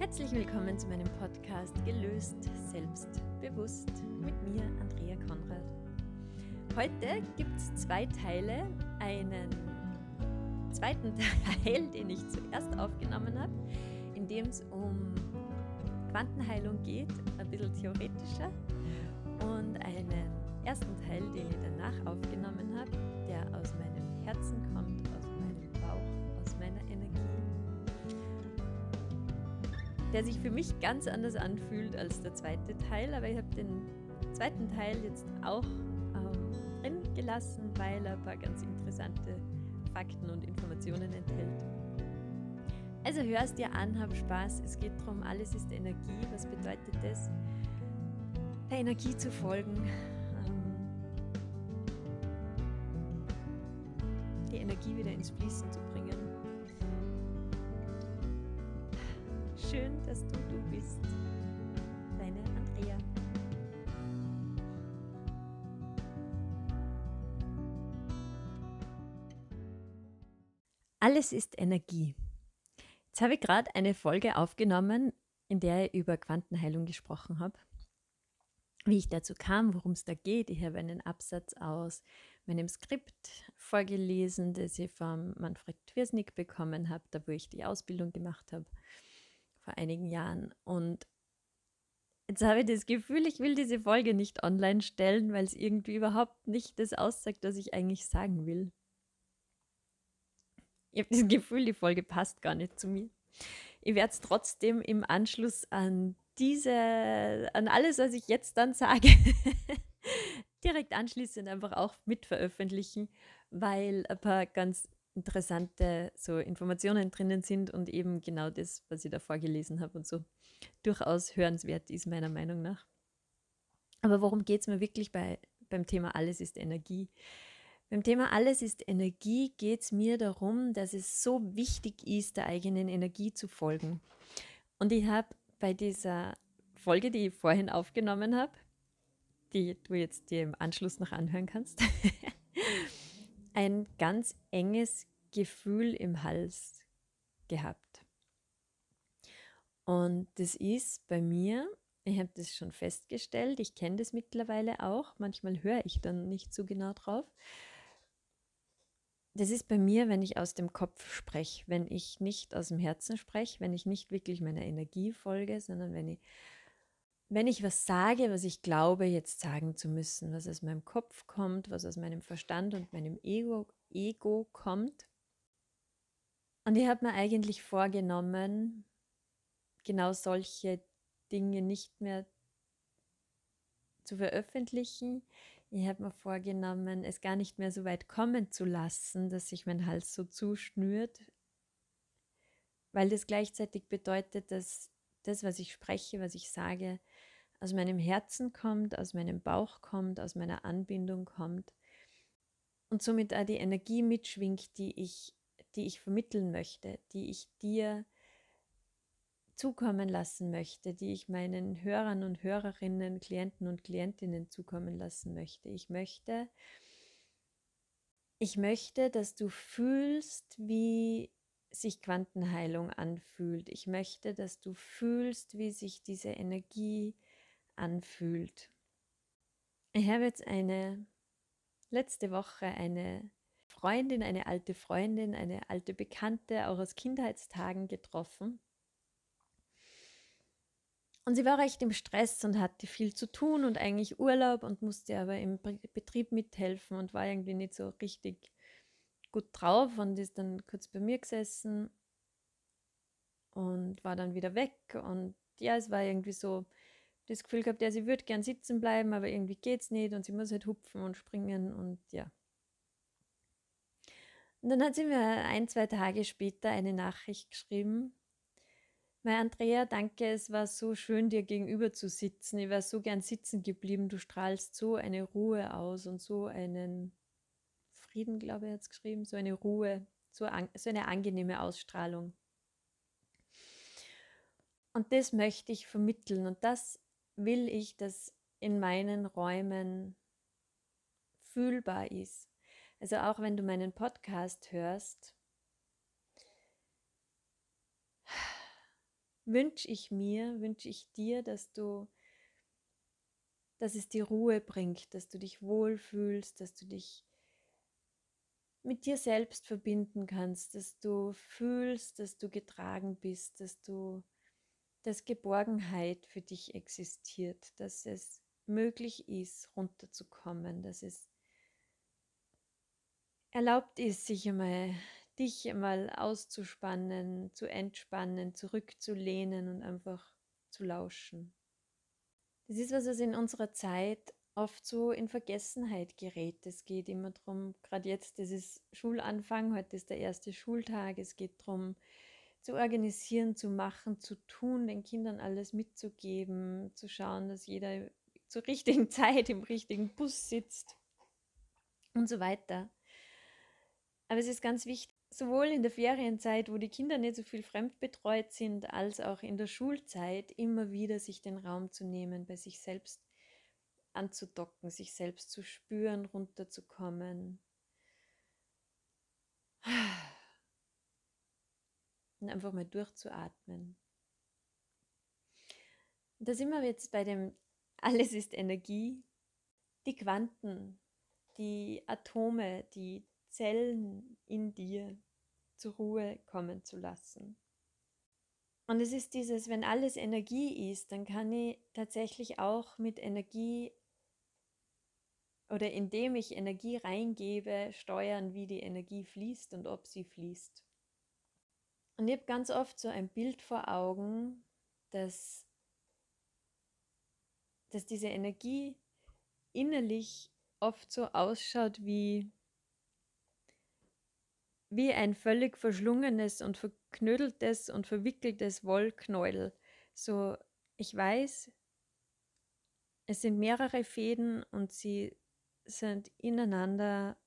Herzlich willkommen zu meinem Podcast Gelöst, Selbstbewusst mit mir, Andrea Konrad. Heute gibt es zwei Teile. Einen zweiten Teil, den ich zuerst aufgenommen habe, in dem es um Quantenheilung geht, ein bisschen theoretischer. Und einen ersten Teil, den ich danach aufgenommen habe, der aus meinem Herzen kommt, der sich für mich ganz anders anfühlt als der zweite Teil. Aber ich habe den zweiten Teil jetzt auch ähm, drin gelassen, weil er ein paar ganz interessante Fakten und Informationen enthält. Also hörst dir an, hab Spaß. Es geht darum, alles ist Energie. Was bedeutet das? Der Energie zu folgen. Ähm, die Energie wieder ins Fließen zu bringen. Schön, dass du du bist. Deine Andrea. Alles ist Energie. Jetzt habe ich gerade eine Folge aufgenommen, in der ich über Quantenheilung gesprochen habe. Wie ich dazu kam, worum es da geht. Ich habe einen Absatz aus meinem Skript vorgelesen, das ich von Manfred Twirsnick bekommen habe, da wo ich die Ausbildung gemacht habe vor einigen Jahren. Und jetzt habe ich das Gefühl, ich will diese Folge nicht online stellen, weil es irgendwie überhaupt nicht das aussagt, was ich eigentlich sagen will. Ich habe das Gefühl, die Folge passt gar nicht zu mir. Ich werde es trotzdem im Anschluss an diese, an alles, was ich jetzt dann sage, direkt anschließend einfach auch mit veröffentlichen, weil ein paar ganz interessante so Informationen drinnen sind und eben genau das, was ich da vorgelesen habe und so durchaus hörenswert ist, meiner Meinung nach. Aber worum geht es mir wirklich bei, beim Thema Alles ist Energie? Beim Thema Alles ist Energie geht es mir darum, dass es so wichtig ist, der eigenen Energie zu folgen. Und ich habe bei dieser Folge, die ich vorhin aufgenommen habe, die du jetzt dir im Anschluss noch anhören kannst, ein ganz enges Gefühl im Hals gehabt. Und das ist bei mir, ich habe das schon festgestellt, ich kenne das mittlerweile auch, manchmal höre ich dann nicht so genau drauf. Das ist bei mir, wenn ich aus dem Kopf spreche, wenn ich nicht aus dem Herzen spreche, wenn ich nicht wirklich meiner Energie folge, sondern wenn ich wenn ich was sage, was ich glaube, jetzt sagen zu müssen, was aus meinem Kopf kommt, was aus meinem Verstand und meinem Ego, Ego kommt. Und ich habe mir eigentlich vorgenommen, genau solche Dinge nicht mehr zu veröffentlichen. Ich habe mir vorgenommen, es gar nicht mehr so weit kommen zu lassen, dass sich mein Hals so zuschnürt, weil das gleichzeitig bedeutet, dass das, was ich spreche, was ich sage, aus meinem Herzen kommt, aus meinem Bauch kommt, aus meiner Anbindung kommt und somit auch die Energie mitschwingt, die ich, die ich vermitteln möchte, die ich dir zukommen lassen möchte, die ich meinen Hörern und Hörerinnen, Klienten und Klientinnen zukommen lassen möchte. Ich möchte, ich möchte, dass du fühlst, wie sich Quantenheilung anfühlt. Ich möchte, dass du fühlst, wie sich diese Energie anfühlt. Ich habe jetzt eine letzte Woche eine Freundin, eine alte Freundin, eine alte Bekannte, auch aus Kindheitstagen getroffen. Und sie war recht im Stress und hatte viel zu tun und eigentlich Urlaub und musste aber im Betrieb mithelfen und war irgendwie nicht so richtig gut drauf und ist dann kurz bei mir gesessen und war dann wieder weg. Und ja, es war irgendwie so, das Gefühl gehabt, ja, sie würde gern sitzen bleiben, aber irgendwie geht es nicht und sie muss halt hupfen und springen und ja. Und dann hat sie mir ein, zwei Tage später eine Nachricht geschrieben. Mein Andrea, danke, es war so schön, dir gegenüber zu sitzen. Ich war so gern sitzen geblieben. Du strahlst so eine Ruhe aus und so einen Frieden, glaube ich, hat es geschrieben, so eine Ruhe, so, an, so eine angenehme Ausstrahlung. Und das möchte ich vermitteln. Und das will ich, dass in meinen Räumen fühlbar ist. Also auch wenn du meinen Podcast hörst, wünsche ich mir, wünsche ich dir, dass du, dass es dir Ruhe bringt, dass du dich wohlfühlst, dass du dich mit dir selbst verbinden kannst, dass du fühlst, dass du getragen bist, dass du, dass Geborgenheit für dich existiert, dass es möglich ist, runterzukommen, dass es erlaubt ist, sich einmal dich einmal auszuspannen, zu entspannen, zurückzulehnen und einfach zu lauschen. Das ist was, was in unserer Zeit oft so in Vergessenheit gerät. Es geht immer darum, gerade jetzt, das ist Schulanfang, heute ist der erste Schultag, es geht darum, zu organisieren, zu machen, zu tun, den Kindern alles mitzugeben, zu schauen, dass jeder zur richtigen Zeit im richtigen Bus sitzt und so weiter. Aber es ist ganz wichtig, sowohl in der Ferienzeit, wo die Kinder nicht so viel fremdbetreut sind, als auch in der Schulzeit immer wieder sich den Raum zu nehmen, bei sich selbst anzudocken, sich selbst zu spüren, runterzukommen. Und einfach mal durchzuatmen. Da sind wir jetzt bei dem Alles ist Energie. Die Quanten, die Atome, die Zellen in dir zur Ruhe kommen zu lassen. Und es ist dieses, wenn alles Energie ist, dann kann ich tatsächlich auch mit Energie oder indem ich Energie reingebe, steuern, wie die Energie fließt und ob sie fließt. Und ich habe ganz oft so ein Bild vor Augen, dass, dass diese Energie innerlich oft so ausschaut wie wie ein völlig verschlungenes und verknödeltes und verwickeltes Wollknäuel. So, ich weiß, es sind mehrere Fäden und sie sind ineinander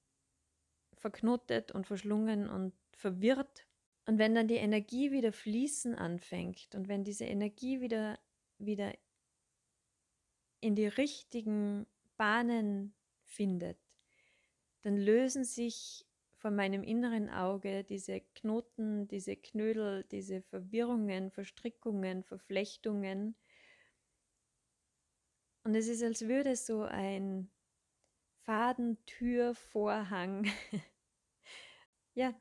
verknotet und verschlungen und verwirrt. Und wenn dann die Energie wieder fließen anfängt und wenn diese Energie wieder, wieder in die richtigen Bahnen findet, dann lösen sich von meinem inneren Auge diese Knoten, diese Knödel, diese Verwirrungen, Verstrickungen, Verflechtungen. Und es ist, als würde so ein Fadentürvorhang ja,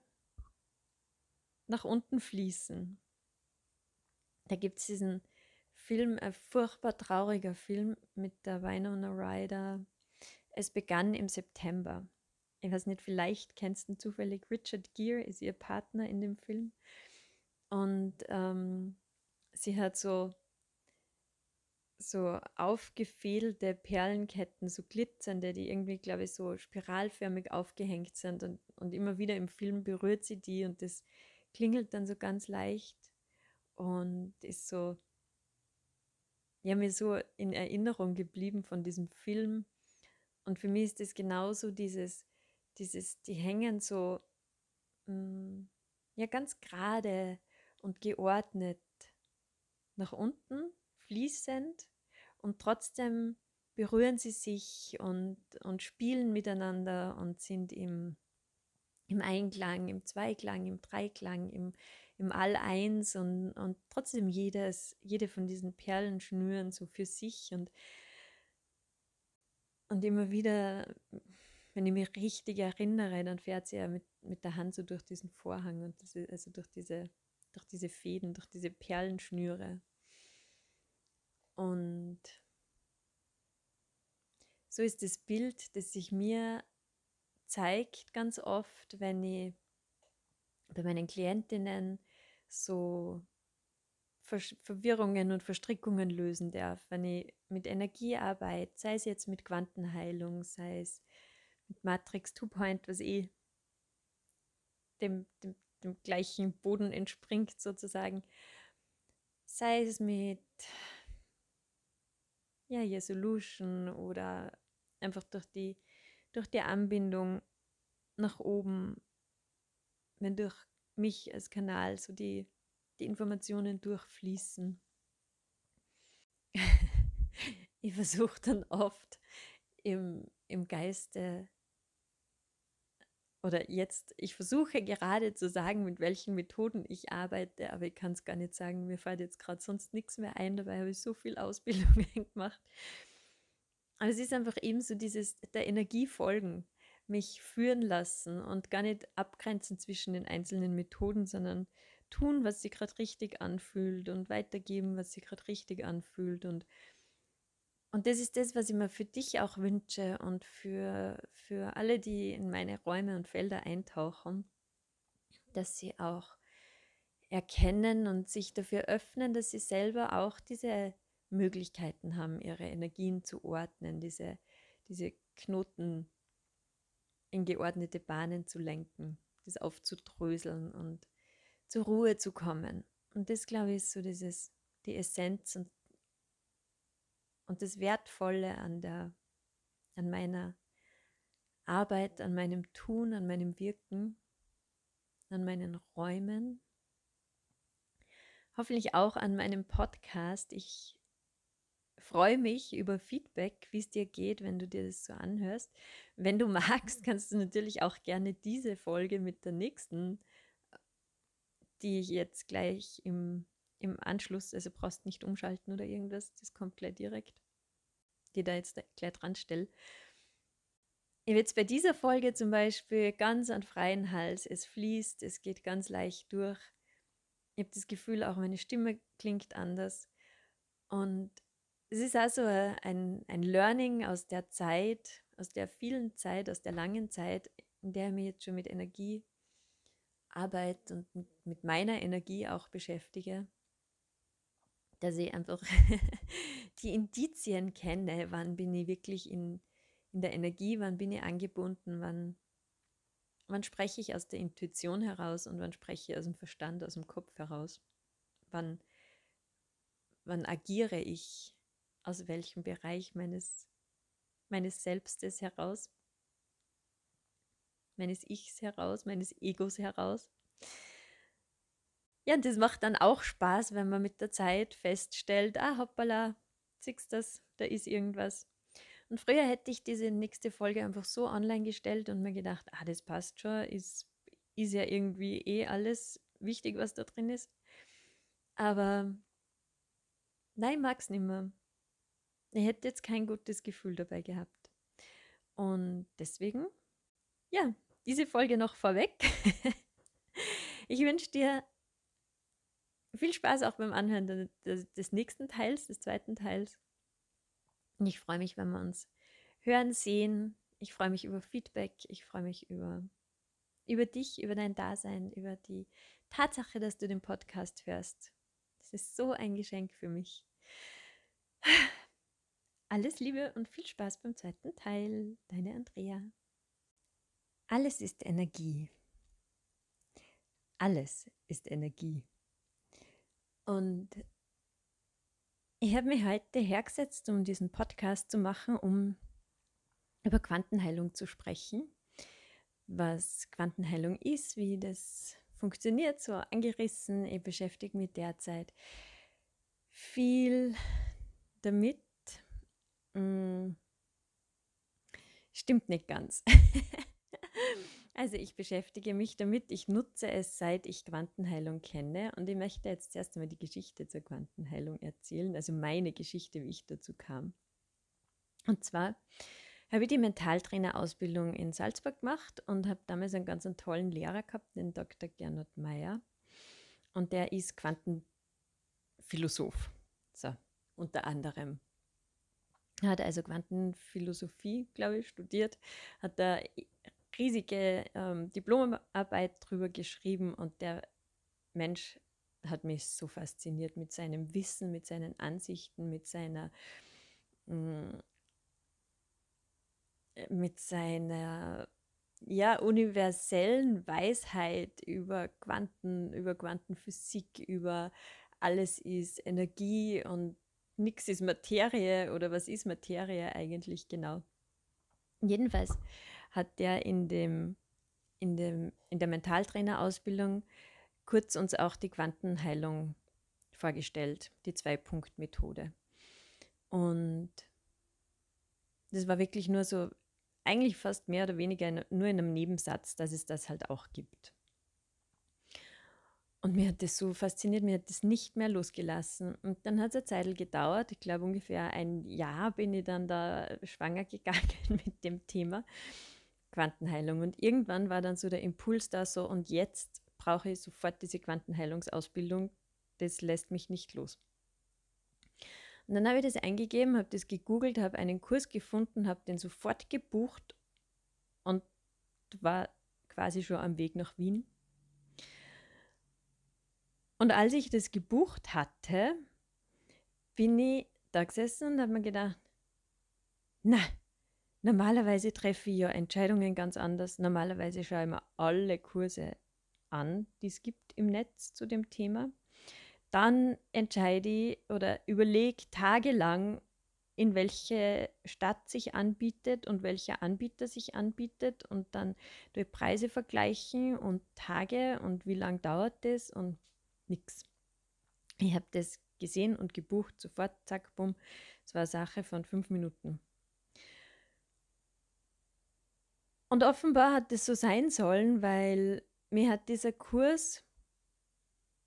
nach unten fließen. Da gibt es diesen Film, ein furchtbar trauriger Film mit der Winona Ryder. Es begann im September ich weiß nicht, vielleicht kennst du zufällig Richard Gere, ist ihr Partner in dem Film. Und ähm, sie hat so, so aufgefädelte Perlenketten, so glitzernde, die irgendwie, glaube ich, so spiralförmig aufgehängt sind. Und, und immer wieder im Film berührt sie die und das klingelt dann so ganz leicht und ist so, ja, mir so in Erinnerung geblieben von diesem Film. Und für mich ist das genauso dieses, dieses, die hängen so mh, mm, ja ganz gerade und geordnet nach unten, fließend und trotzdem berühren sie sich und, und spielen miteinander und sind im, im Einklang, im Zweiklang, im Dreiklang, im, im All-Eins und, und trotzdem jedes, jede von diesen Perlen schnüren so für sich und, und immer wieder wenn ich mich richtig erinnere, dann fährt sie ja mit, mit der Hand so durch diesen Vorhang und das, also durch diese, durch diese Fäden, durch diese Perlenschnüre. Und so ist das Bild, das sich mir zeigt ganz oft, wenn ich bei meinen Klientinnen so Ver Verwirrungen und Verstrickungen lösen darf, wenn ich mit Energie arbeite, sei es jetzt mit Quantenheilung, sei es Matrix 2-Point, was eh dem, dem, dem gleichen Boden entspringt sozusagen. Sei es mit ja, hier Solution oder einfach durch die, durch die Anbindung nach oben, wenn durch mich als Kanal so die, die Informationen durchfließen. ich versuche dann oft im, im Geiste oder jetzt, ich versuche gerade zu sagen, mit welchen Methoden ich arbeite, aber ich kann es gar nicht sagen. Mir fällt jetzt gerade sonst nichts mehr ein, dabei habe ich so viel Ausbildung gemacht. Aber es ist einfach eben so dieses der Energie folgen, mich führen lassen und gar nicht abgrenzen zwischen den einzelnen Methoden, sondern tun, was sich gerade richtig anfühlt und weitergeben, was sich gerade richtig anfühlt und und das ist das, was ich mir für dich auch wünsche und für, für alle, die in meine Räume und Felder eintauchen, dass sie auch erkennen und sich dafür öffnen, dass sie selber auch diese Möglichkeiten haben, ihre Energien zu ordnen, diese, diese Knoten in geordnete Bahnen zu lenken, das aufzudröseln und zur Ruhe zu kommen. Und das, glaube ich, ist so dieses, die Essenz und und das Wertvolle an, der, an meiner Arbeit, an meinem Tun, an meinem Wirken, an meinen Räumen, hoffentlich auch an meinem Podcast. Ich freue mich über Feedback, wie es dir geht, wenn du dir das so anhörst. Wenn du magst, kannst du natürlich auch gerne diese Folge mit der nächsten, die ich jetzt gleich im, im Anschluss, also brauchst nicht umschalten oder irgendwas, das kommt gleich direkt die da jetzt gleich dran stelle. Ich jetzt bei dieser Folge zum Beispiel ganz an freien Hals. Es fließt, es geht ganz leicht durch. Ich habe das Gefühl, auch meine Stimme klingt anders. Und es ist also ein, ein Learning aus der Zeit, aus der vielen Zeit, aus der langen Zeit, in der ich mich jetzt schon mit Energiearbeit und mit meiner Energie auch beschäftige dass ich einfach die Indizien kenne, wann bin ich wirklich in, in der Energie, wann bin ich angebunden, wann, wann spreche ich aus der Intuition heraus und wann spreche ich aus dem Verstand, aus dem Kopf heraus, wann, wann agiere ich aus welchem Bereich meines, meines Selbstes heraus, meines Ichs heraus, meines Egos heraus. Ja, und das macht dann auch Spaß, wenn man mit der Zeit feststellt, ah, hoppala, siehst das, da ist irgendwas. Und früher hätte ich diese nächste Folge einfach so online gestellt und mir gedacht, ah, das passt schon, ist, ist ja irgendwie eh alles wichtig, was da drin ist. Aber nein, mag es nicht mehr. Ich hätte jetzt kein gutes Gefühl dabei gehabt. Und deswegen, ja, diese Folge noch vorweg. ich wünsche dir viel Spaß auch beim Anhören des, des nächsten Teils, des zweiten Teils. Und ich freue mich, wenn wir uns hören, sehen. Ich freue mich über Feedback. Ich freue mich über, über dich, über dein Dasein, über die Tatsache, dass du den Podcast hörst. Das ist so ein Geschenk für mich. Alles Liebe und viel Spaß beim zweiten Teil. Deine Andrea. Alles ist Energie. Alles ist Energie. Und ich habe mich heute hergesetzt, um diesen Podcast zu machen, um über Quantenheilung zu sprechen. Was Quantenheilung ist, wie das funktioniert, so angerissen. Ich beschäftige mich derzeit viel damit. Hm, stimmt nicht ganz. Also ich beschäftige mich damit, ich nutze es, seit ich Quantenheilung kenne und ich möchte jetzt erst einmal die Geschichte zur Quantenheilung erzählen, also meine Geschichte, wie ich dazu kam. Und zwar habe ich die Mentaltrainerausbildung in Salzburg gemacht und habe damals einen ganz tollen Lehrer gehabt, den Dr. Gernot Meyer. Und der ist Quantenphilosoph, so unter anderem. Er hat also Quantenphilosophie, glaube ich, studiert, hat da riesige ähm, Diplomarbeit drüber geschrieben und der Mensch hat mich so fasziniert mit seinem Wissen, mit seinen Ansichten, mit seiner mm, mit seiner ja, universellen Weisheit über Quanten, über Quantenphysik, über alles ist Energie und nichts ist Materie oder was ist Materie eigentlich genau. Jedenfalls hat der in, dem, in, dem, in der Mentaltrainerausbildung kurz uns auch die Quantenheilung vorgestellt, die Zwei-Punkt-Methode. Und das war wirklich nur so eigentlich fast mehr oder weniger nur in einem Nebensatz, dass es das halt auch gibt. Und mir hat das so fasziniert, mir hat das nicht mehr losgelassen. Und dann hat es eine Zeit gedauert, ich glaube ungefähr ein Jahr bin ich dann da schwanger gegangen mit dem Thema Quantenheilung. Und irgendwann war dann so der Impuls da so, und jetzt brauche ich sofort diese Quantenheilungsausbildung, das lässt mich nicht los. Und dann habe ich das eingegeben, habe das gegoogelt, habe einen Kurs gefunden, habe den sofort gebucht und war quasi schon am Weg nach Wien. Und als ich das gebucht hatte, bin ich da gesessen und habe mir gedacht, na, normalerweise treffe ich ja Entscheidungen ganz anders. Normalerweise schaue ich mir alle Kurse an, die es gibt im Netz zu dem Thema. Dann entscheide ich oder überlege tagelang, in welche Stadt sich anbietet und welcher Anbieter sich anbietet und dann durch Preise vergleichen und Tage und wie lange dauert das und nichts. Ich habe das gesehen und gebucht, sofort, zack, bumm. Es war Sache von fünf Minuten. Und offenbar hat das so sein sollen, weil mir hat dieser Kurs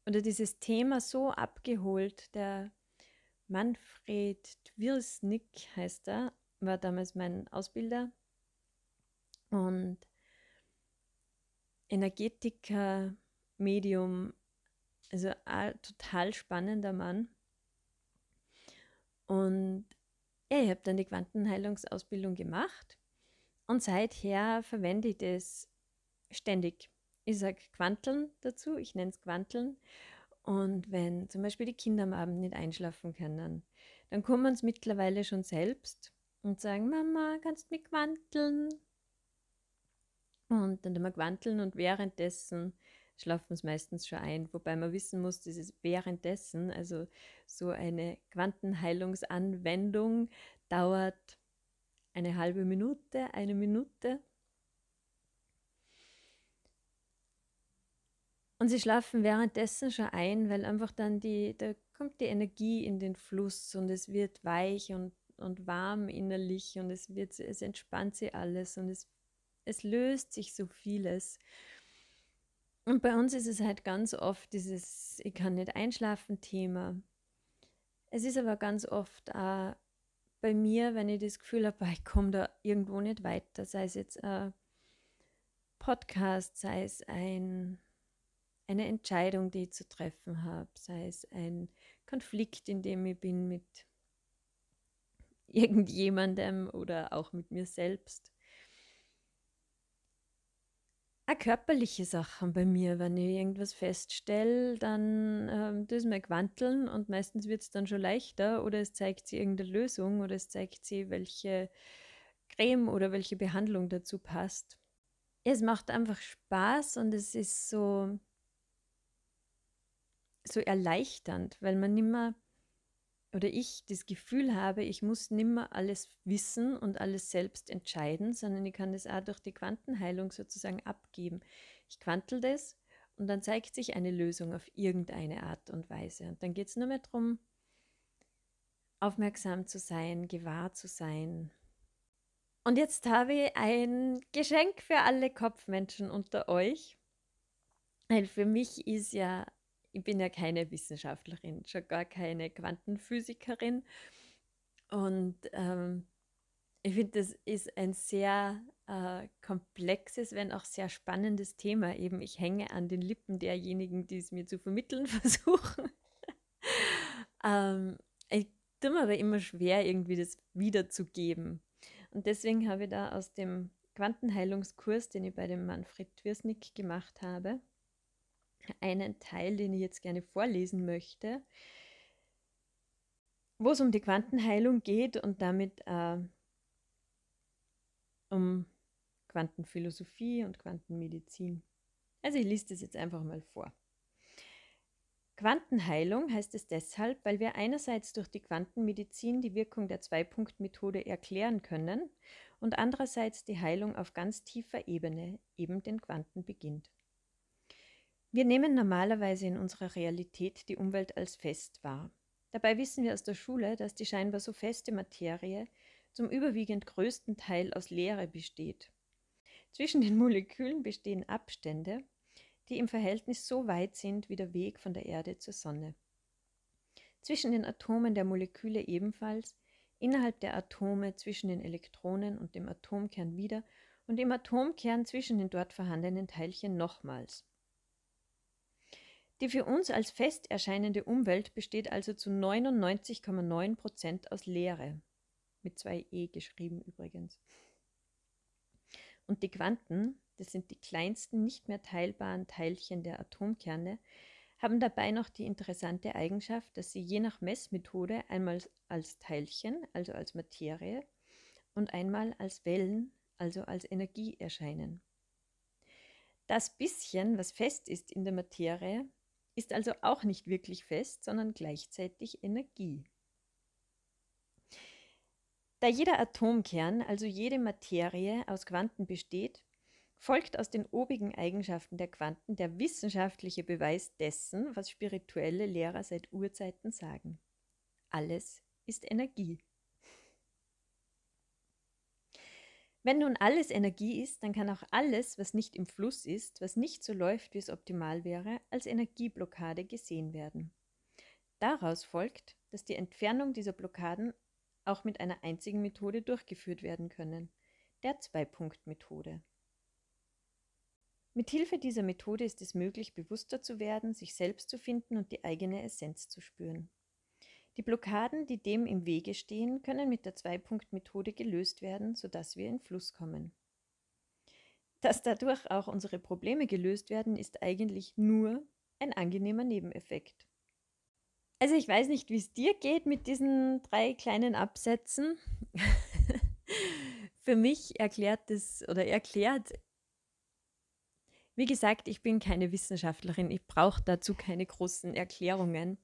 oder dieses Thema so abgeholt. Der Manfred Twirsnick heißt er, war damals mein Ausbilder und Energetiker, Medium, also total spannender Mann. Und ja, ich habe dann die Quantenheilungsausbildung gemacht und seither verwende ich das ständig. Ich sage Quanteln dazu, ich nenne es Quanteln. Und wenn zum Beispiel die Kinder am Abend nicht einschlafen können, dann kommen sie mittlerweile schon selbst und sagen, Mama, kannst du mich quanteln? Und dann tun wir quanteln und währenddessen schlafen sie meistens schon ein. Wobei man wissen muss, dieses währenddessen, also so eine Quantenheilungsanwendung dauert eine halbe Minute, eine Minute. Und sie schlafen währenddessen schon ein, weil einfach dann die, da kommt die Energie in den Fluss und es wird weich und, und warm innerlich und es wird, es entspannt sie alles und es, es löst sich so vieles. Und bei uns ist es halt ganz oft dieses, ich kann nicht einschlafen Thema. Es ist aber ganz oft auch bei mir, wenn ich das Gefühl habe, ich komme da irgendwo nicht weiter, sei es jetzt ein Podcast, sei es ein, eine Entscheidung, die ich zu treffen habe, sei es ein Konflikt, in dem ich bin mit irgendjemandem oder auch mit mir selbst auch körperliche Sachen bei mir. Wenn ich irgendwas feststelle, dann ähm, ich mir quanteln und meistens wird es dann schon leichter oder es zeigt sie irgendeine Lösung oder es zeigt sie, welche Creme oder welche Behandlung dazu passt. Es macht einfach Spaß und es ist so, so erleichternd, weil man nicht mehr oder ich das Gefühl habe, ich muss nimmer alles wissen und alles selbst entscheiden, sondern ich kann das auch durch die Quantenheilung sozusagen abgeben. Ich quantel das und dann zeigt sich eine Lösung auf irgendeine Art und Weise. Und dann geht es nur mehr darum, aufmerksam zu sein, gewahr zu sein. Und jetzt habe ich ein Geschenk für alle Kopfmenschen unter euch. Weil für mich ist ja ich bin ja keine Wissenschaftlerin, schon gar keine Quantenphysikerin. Und ähm, ich finde, das ist ein sehr äh, komplexes, wenn auch sehr spannendes Thema. Eben, ich hänge an den Lippen derjenigen, die es mir zu vermitteln versuchen. ähm, ich tue mir aber immer schwer, irgendwie das wiederzugeben. Und deswegen habe ich da aus dem Quantenheilungskurs, den ich bei dem Manfred Twirsnick gemacht habe, einen Teil, den ich jetzt gerne vorlesen möchte, wo es um die Quantenheilung geht und damit äh, um Quantenphilosophie und Quantenmedizin. Also ich lese das jetzt einfach mal vor. Quantenheilung heißt es deshalb, weil wir einerseits durch die Quantenmedizin die Wirkung der Zwei-Punkt-Methode erklären können und andererseits die Heilung auf ganz tiefer Ebene, eben den Quanten, beginnt. Wir nehmen normalerweise in unserer Realität die Umwelt als fest wahr. Dabei wissen wir aus der Schule, dass die scheinbar so feste Materie zum überwiegend größten Teil aus Leere besteht. Zwischen den Molekülen bestehen Abstände, die im Verhältnis so weit sind wie der Weg von der Erde zur Sonne. Zwischen den Atomen der Moleküle ebenfalls, innerhalb der Atome zwischen den Elektronen und dem Atomkern wieder und im Atomkern zwischen den dort vorhandenen Teilchen nochmals. Die für uns als fest erscheinende Umwelt besteht also zu 99,9 Prozent aus Leere, mit zwei E geschrieben übrigens. Und die Quanten, das sind die kleinsten nicht mehr teilbaren Teilchen der Atomkerne, haben dabei noch die interessante Eigenschaft, dass sie je nach Messmethode einmal als Teilchen, also als Materie, und einmal als Wellen, also als Energie erscheinen. Das bisschen, was fest ist in der Materie, ist also auch nicht wirklich fest, sondern gleichzeitig Energie. Da jeder Atomkern, also jede Materie aus Quanten besteht, folgt aus den obigen Eigenschaften der Quanten der wissenschaftliche Beweis dessen, was spirituelle Lehrer seit Urzeiten sagen. Alles ist Energie. Wenn nun alles Energie ist, dann kann auch alles, was nicht im Fluss ist, was nicht so läuft, wie es optimal wäre, als Energieblockade gesehen werden. Daraus folgt, dass die Entfernung dieser Blockaden auch mit einer einzigen Methode durchgeführt werden können, der Zwei-Punkt-Methode. Mit Hilfe dieser Methode ist es möglich, bewusster zu werden, sich selbst zu finden und die eigene Essenz zu spüren. Die Blockaden, die dem im Wege stehen, können mit der Zwei-Punkt-Methode gelöst werden, sodass wir in Fluss kommen. Dass dadurch auch unsere Probleme gelöst werden, ist eigentlich nur ein angenehmer Nebeneffekt. Also ich weiß nicht, wie es dir geht mit diesen drei kleinen Absätzen. Für mich erklärt es oder erklärt, wie gesagt, ich bin keine Wissenschaftlerin, ich brauche dazu keine großen Erklärungen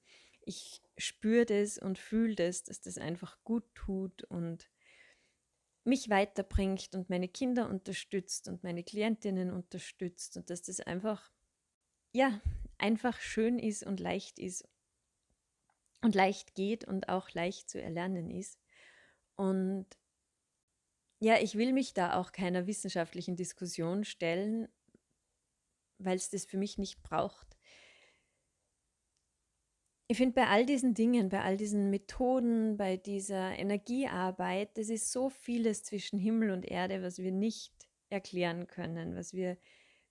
ich spüre das und fühle das, dass das einfach gut tut und mich weiterbringt und meine Kinder unterstützt und meine Klientinnen unterstützt und dass das einfach, ja, einfach schön ist und leicht ist und leicht geht und auch leicht zu erlernen ist. Und ja, ich will mich da auch keiner wissenschaftlichen Diskussion stellen, weil es das für mich nicht braucht. Ich finde bei all diesen Dingen, bei all diesen Methoden, bei dieser Energiearbeit, das ist so vieles zwischen Himmel und Erde, was wir nicht erklären können, was wir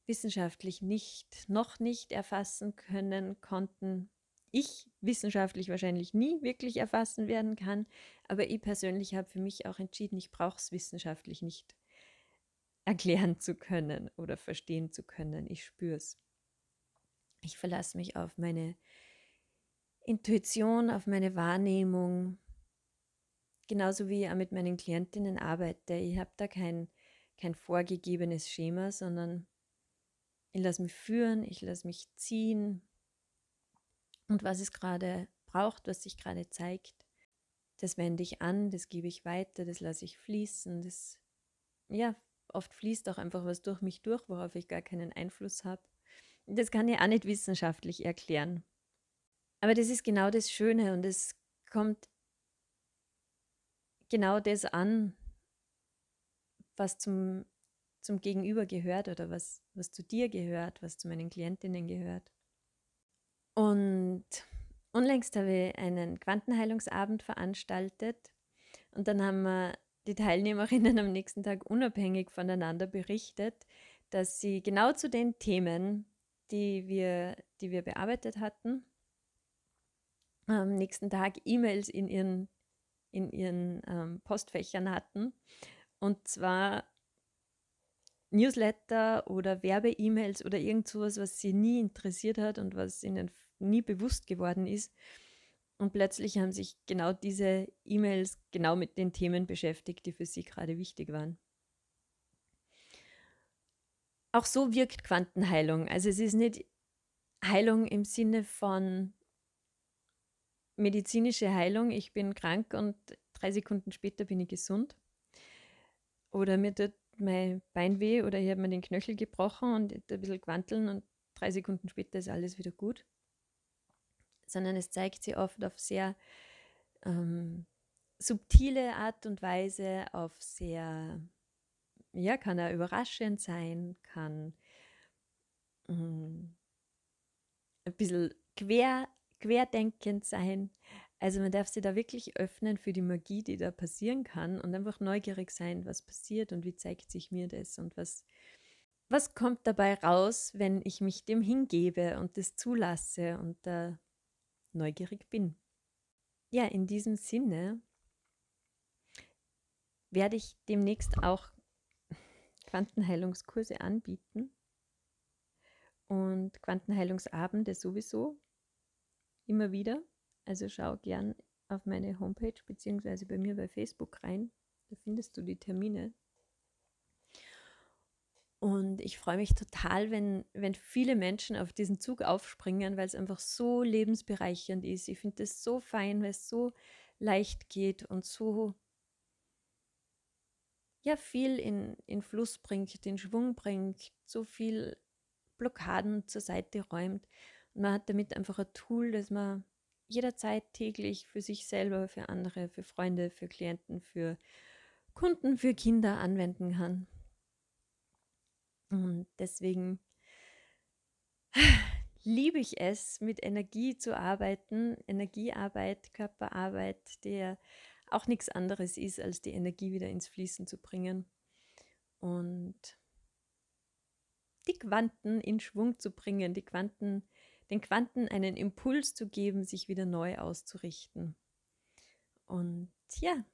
wissenschaftlich nicht, noch nicht erfassen können, konnten. Ich wissenschaftlich wahrscheinlich nie wirklich erfassen werden kann, aber ich persönlich habe für mich auch entschieden, ich brauche es wissenschaftlich nicht erklären zu können oder verstehen zu können. Ich spüre es. Ich verlasse mich auf meine Intuition, auf meine Wahrnehmung, genauso wie ich auch mit meinen Klientinnen arbeite. Ich habe da kein, kein vorgegebenes Schema, sondern ich lasse mich führen, ich lasse mich ziehen und was es gerade braucht, was sich gerade zeigt, das wende ich an, das gebe ich weiter, das lasse ich fließen, das, ja, oft fließt auch einfach was durch mich durch, worauf ich gar keinen Einfluss habe. Das kann ich auch nicht wissenschaftlich erklären. Aber das ist genau das Schöne und es kommt genau das an, was zum, zum Gegenüber gehört oder was, was zu dir gehört, was zu meinen Klientinnen gehört. Und unlängst habe ich einen Quantenheilungsabend veranstaltet und dann haben wir die Teilnehmerinnen am nächsten Tag unabhängig voneinander berichtet, dass sie genau zu den Themen, die wir, die wir bearbeitet hatten, am nächsten Tag E-Mails in ihren, in ihren ähm, Postfächern hatten. Und zwar Newsletter oder Werbe-E-Mails oder irgend sowas, was sie nie interessiert hat und was ihnen nie bewusst geworden ist. Und plötzlich haben sich genau diese E-Mails genau mit den Themen beschäftigt, die für sie gerade wichtig waren. Auch so wirkt Quantenheilung. Also es ist nicht Heilung im Sinne von medizinische Heilung, ich bin krank und drei Sekunden später bin ich gesund. Oder mir tut mein Bein weh oder ich habe mir den Knöchel gebrochen und ein bisschen quanteln und drei Sekunden später ist alles wieder gut. Sondern es zeigt sich oft auf sehr ähm, subtile Art und Weise, auf sehr, ja, kann er überraschend sein, kann mh, mm, ein bisschen quer, querdenkend sein. Also man darf sich da wirklich öffnen für die Magie, die da passieren kann und einfach neugierig sein, was passiert und wie zeigt sich mir das und was, was kommt dabei raus, wenn ich mich dem hingebe und das zulasse und da neugierig bin. Ja, in diesem Sinne werde ich demnächst auch Quantenheilungskurse anbieten und Quantenheilungsabende sowieso immer wieder. Also schau gern auf meine Homepage beziehungsweise bei mir bei Facebook rein. Da findest du die Termine. Und ich freue mich total, wenn, wenn viele Menschen auf diesen Zug aufspringen, weil es einfach so lebensbereichernd ist. Ich finde es so fein, weil es so leicht geht und so ja, viel in, in Fluss bringt, in Schwung bringt, so viel Blockaden zur Seite räumt. Man hat damit einfach ein Tool, das man jederzeit täglich für sich selber, für andere, für Freunde, für Klienten, für Kunden, für Kinder anwenden kann. Und deswegen liebe ich es, mit Energie zu arbeiten, Energiearbeit, Körperarbeit, der auch nichts anderes ist, als die Energie wieder ins Fließen zu bringen und die Quanten in Schwung zu bringen, die Quanten, den Quanten einen Impuls zu geben, sich wieder neu auszurichten. Und ja,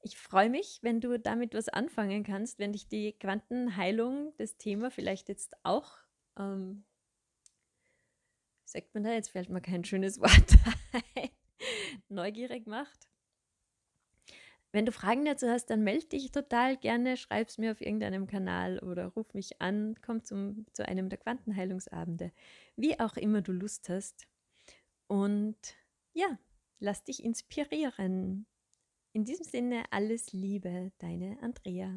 ich freue mich, wenn du damit was anfangen kannst, wenn dich die Quantenheilung, das Thema vielleicht jetzt auch, ähm, sagt man da, jetzt fällt mir kein schönes Wort neugierig macht. Wenn du Fragen dazu hast, dann melde dich total gerne, schreib es mir auf irgendeinem Kanal oder ruf mich an, komm zum, zu einem der Quantenheilungsabende, wie auch immer du Lust hast. Und ja, lass dich inspirieren. In diesem Sinne alles Liebe, deine Andrea.